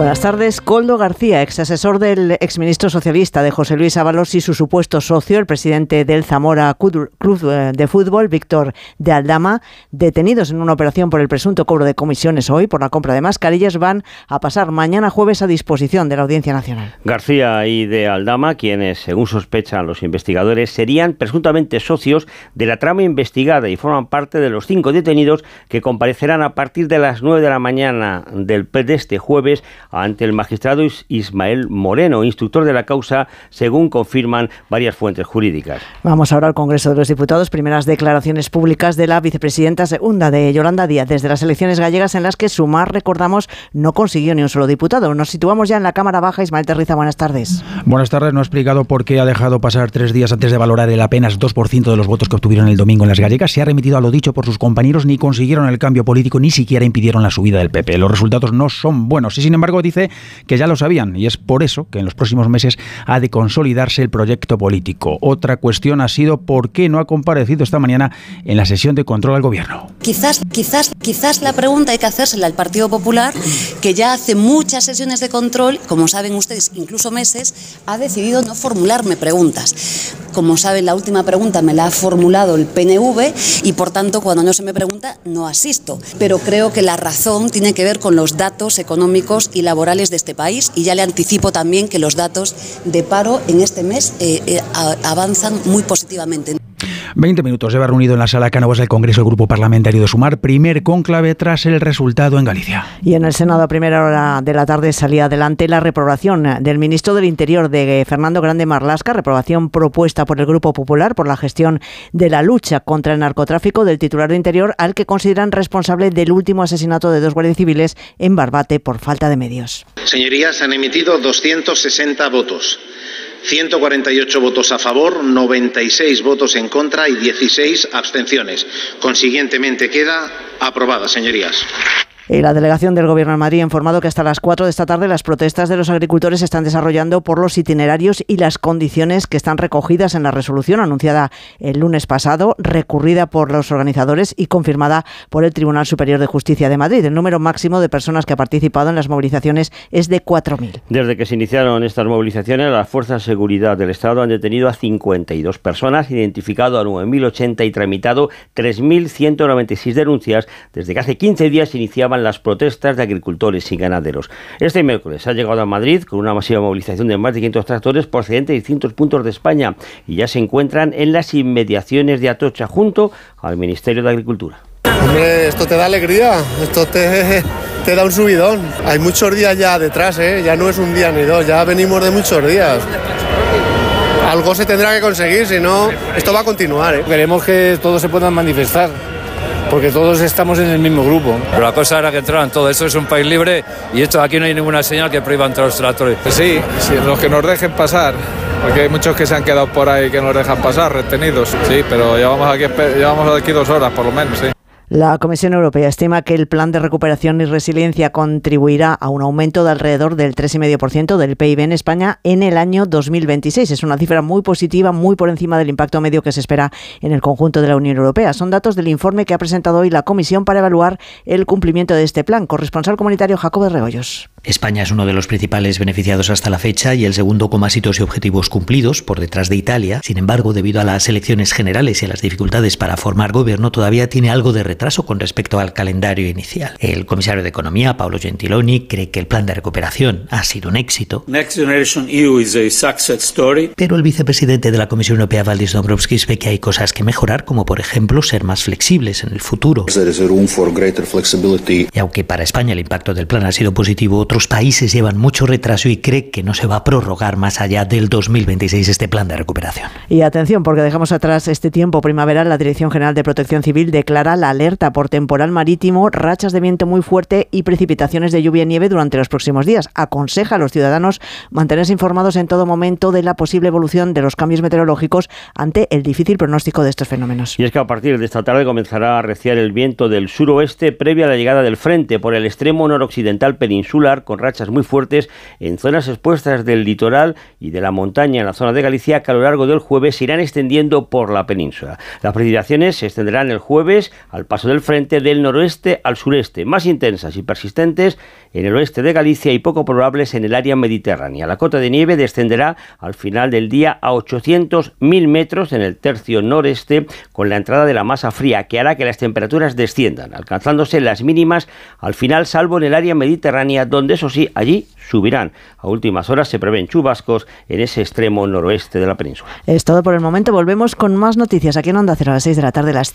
Buenas tardes. Coldo García, ex asesor del exministro socialista de José Luis Ábalos y su supuesto socio, el presidente del Zamora Club eh, de Fútbol, Víctor de Aldama, detenidos en una operación por el presunto cobro de comisiones hoy por la compra de mascarillas, van a pasar mañana jueves a disposición de la Audiencia Nacional. García y de Aldama, quienes, según sospechan los investigadores, serían presuntamente socios de la trama investigada y forman parte de los cinco detenidos que comparecerán a partir de las nueve de la mañana del de este jueves ante el magistrado Ismael Moreno, instructor de la causa, según confirman varias fuentes jurídicas. Vamos ahora al Congreso de los Diputados. Primeras declaraciones públicas de la vicepresidenta segunda de Yolanda Díaz desde las elecciones gallegas en las que Sumar, recordamos, no consiguió ni un solo diputado. Nos situamos ya en la Cámara Baja. Ismael Terriza, buenas tardes. Buenas tardes. No ha explicado por qué ha dejado pasar tres días antes de valorar el apenas 2% de los votos que obtuvieron el domingo en las gallegas. Se ha remitido a lo dicho por sus compañeros, ni consiguieron el cambio político, ni siquiera impidieron la subida del PP. Los resultados no son buenos y, sin embargo, dice que ya lo sabían y es por eso que en los próximos meses ha de consolidarse el proyecto político. Otra cuestión ha sido por qué no ha comparecido esta mañana en la sesión de control al gobierno. Quizás, quizás, quizás la pregunta hay que hacérsela al Partido Popular, que ya hace muchas sesiones de control, como saben ustedes, incluso meses, ha decidido no formularme preguntas. Como saben, la última pregunta me la ha formulado el PNV y por tanto cuando no se me pregunta no asisto. Pero creo que la razón tiene que ver con los datos económicos y laborales de este país y ya le anticipo también que los datos de paro en este mes eh, eh, avanzan muy positivamente. 20 minutos lleva reunido en la sala Cánovas del Congreso el Grupo Parlamentario de Sumar, primer conclave tras el resultado en Galicia. Y en el Senado a primera hora de la tarde salía adelante la reprobación del ministro del Interior de Fernando Grande Marlasca, reprobación propuesta por el Grupo Popular por la gestión de la lucha contra el narcotráfico del titular de Interior, al que consideran responsable del último asesinato de dos guardias civiles en Barbate por falta de medios. Señorías, han emitido 260 votos. 148 votos a favor, 96 votos en contra y 16 abstenciones. Consiguientemente queda aprobada, señorías. Eh, la delegación del Gobierno de Madrid ha informado que hasta las 4 de esta tarde las protestas de los agricultores se están desarrollando por los itinerarios y las condiciones que están recogidas en la resolución anunciada el lunes pasado, recurrida por los organizadores y confirmada por el Tribunal Superior de Justicia de Madrid. El número máximo de personas que ha participado en las movilizaciones es de 4.000. Desde que se iniciaron estas movilizaciones, las fuerzas de seguridad del Estado han detenido a 52 personas, identificado a 9.080 y tramitado 3.196 denuncias desde que hace 15 días iniciaban las protestas de agricultores y ganaderos. Este miércoles ha llegado a Madrid con una masiva movilización de más de 500 tractores procedentes de distintos puntos de España y ya se encuentran en las inmediaciones de Atocha junto al Ministerio de Agricultura. Hombre, esto te da alegría, esto te, te da un subidón. Hay muchos días ya detrás, ¿eh? ya no es un día ni dos, ya venimos de muchos días algo se tendrá que conseguir, si no, esto va a continuar. ¿eh? Queremos que todos se puedan manifestar porque todos estamos en el mismo grupo. Pero la cosa era que entraran todos. Esto es un país libre y esto aquí no hay ninguna señal que prohíba entrar los tractores. Sí, sí, los que nos dejen pasar. Porque hay muchos que se han quedado por ahí que nos dejan pasar, retenidos. Sí, pero llevamos aquí, llevamos aquí dos horas por lo menos, sí. La Comisión Europea estima que el plan de recuperación y resiliencia contribuirá a un aumento de alrededor del 3,5% del PIB en España en el año 2026. Es una cifra muy positiva, muy por encima del impacto medio que se espera en el conjunto de la Unión Europea. Son datos del informe que ha presentado hoy la Comisión para evaluar el cumplimiento de este plan. Corresponsal comunitario Jacobo de Regoyos. España es uno de los principales beneficiados hasta la fecha y el segundo con más hitos y objetivos cumplidos, por detrás de Italia. Sin embargo, debido a las elecciones generales y a las dificultades para formar gobierno, todavía tiene algo de retraso con respecto al calendario inicial. El comisario de Economía, Paolo Gentiloni, cree que el plan de recuperación ha sido un éxito. Next Generation EU is a success story. Pero el vicepresidente de la Comisión Europea, Valdis Dombrovskis, ve que hay cosas que mejorar, como por ejemplo ser más flexibles en el futuro. Y aunque para España el impacto del plan ha sido positivo, otros países llevan mucho retraso y cree que no se va a prorrogar más allá del 2026 este plan de recuperación. Y atención, porque dejamos atrás este tiempo primaveral, la Dirección General de Protección Civil declara la alerta por temporal marítimo, rachas de viento muy fuerte y precipitaciones de lluvia y nieve durante los próximos días. Aconseja a los ciudadanos mantenerse informados en todo momento de la posible evolución de los cambios meteorológicos ante el difícil pronóstico de estos fenómenos. Y es que a partir de esta tarde comenzará a arreciar el viento del suroeste previa a la llegada del frente por el extremo noroccidental peninsular contar con rachas muy fuertes en zonas expuestas del litoral y de la montaña en la zona de Galicia que a lo largo del jueves se irán extendiendo por la península. Las precipitaciones se extenderán el jueves al paso del frente del noroeste al sureste, más intensas y persistentes en el oeste de Galicia y poco probables en el área mediterránea. La cota de nieve descenderá al final del día a 800.000 metros en el tercio noreste con la entrada de la masa fría que hará que las temperaturas desciendan, alcanzándose las mínimas al final salvo en el área mediterránea donde eso sí, allí subirán. A últimas horas se prevén chubascos en ese extremo noroeste de la península. Es todo por el momento. Volvemos con más noticias aquí en Onda Cero a las 6 de la tarde, las